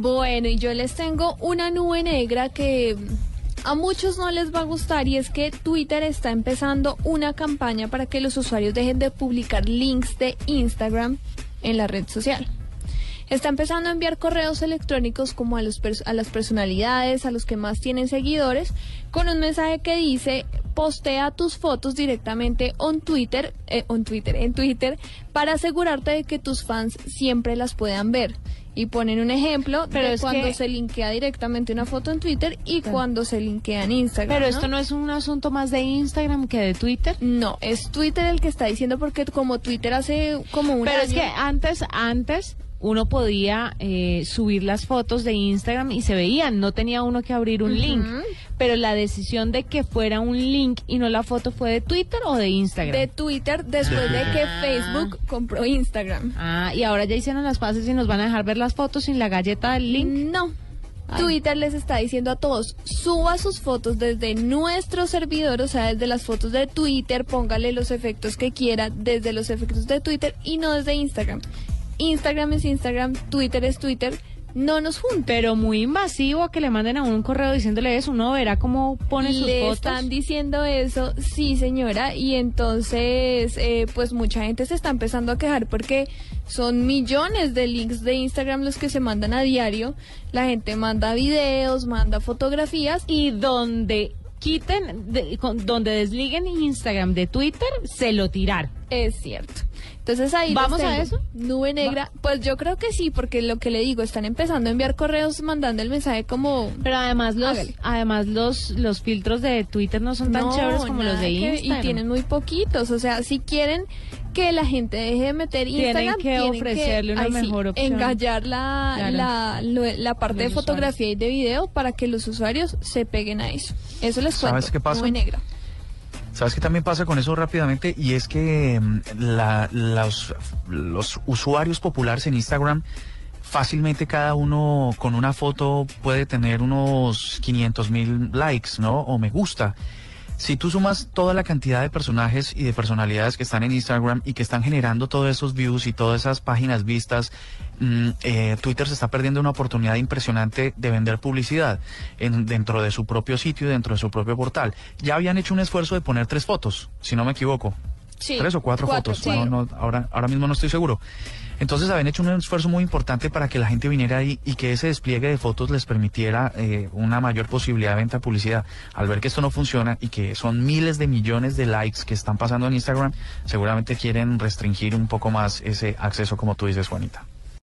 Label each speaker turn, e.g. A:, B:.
A: Bueno, y yo les tengo una nube negra que a muchos no les va a gustar y es que Twitter está empezando una campaña para que los usuarios dejen de publicar links de Instagram en la red social. Está empezando a enviar correos electrónicos como a, las personalidades, a los que más tienen seguidores, con un mensaje que dice postea tus fotos directamente Twitter, eh, Twitter, en Twitter, para asegurarte de que tus fans siempre las puedan ver. Y ponen un ejemplo pero de cuando se linkea directamente una foto en Twitter y cuando se linkea en Instagram.
B: Pero esto no es un asunto más de Instagram que de Twitter.
A: No, es Twitter el que está diciendo porque como Twitter hace como un
B: Pero es que antes, antes uno podía eh, subir las fotos de Instagram y se veían, no tenía uno que abrir un link. Pero la decisión de que fuera un link y no la foto fue de Twitter o de Instagram.
A: De Twitter después de que Facebook compró Instagram.
B: Ah, y ahora ya hicieron las pases y nos van a dejar ver las fotos sin la galleta del link.
A: No. Twitter les está diciendo a todos, suba sus fotos desde nuestro servidor, o sea, desde las fotos de Twitter, póngale los efectos que quiera desde los efectos de Twitter y no desde Instagram. Instagram es Instagram, Twitter es Twitter, no nos junten.
B: Pero muy invasivo que le manden a uno un correo diciéndole eso, uno verá cómo pone sus
A: le
B: fotos.
A: están diciendo eso, sí señora, y entonces eh, pues mucha gente se está empezando a quejar porque son millones de links de Instagram los que se mandan a diario, la gente manda videos, manda fotografías
B: y donde quiten, donde desliguen Instagram de Twitter, se lo tirar.
A: Es cierto. Entonces ahí
B: ¿Vamos a eso?
A: Nube negra. Pues yo creo que sí, porque lo que le digo, están empezando a enviar correos mandando el mensaje como...
B: Pero además los además los los filtros de Twitter no son tan chéveres como los de Instagram.
A: y tienen muy poquitos. O sea, si quieren que la gente deje de meter Instagram,
B: tienen que ofrecerle una mejor opción.
A: Engallar la, la, la, parte de fotografía y de video para que los usuarios se peguen a eso. Eso les cuento.
C: ¿Sabes qué pasa?
A: Nube negra.
C: ¿Sabes qué también pasa con eso rápidamente? Y es que mm, la, los, los usuarios populares en Instagram fácilmente cada uno con una foto puede tener unos 500 mil likes, ¿no? O me gusta. Si tú sumas toda la cantidad de personajes y de personalidades que están en Instagram y que están generando todos esos views y todas esas páginas vistas, mm, eh, Twitter se está perdiendo una oportunidad impresionante de vender publicidad en, dentro de su propio sitio, dentro de su propio portal. Ya habían hecho un esfuerzo de poner tres fotos, si no me equivoco. Tres o cuatro, fotos. ahora, ahora mismo no estoy seguro. Entonces habían hecho un esfuerzo muy importante para que la gente viniera ahí y que ese despliegue de fotos les permitiera eh, una mayor posibilidad de venta de publicidad. Al ver que esto no funciona y que son miles de millones de likes que están pasando en Instagram, seguramente quieren restringir un poco más ese acceso como tú dices, Juanita.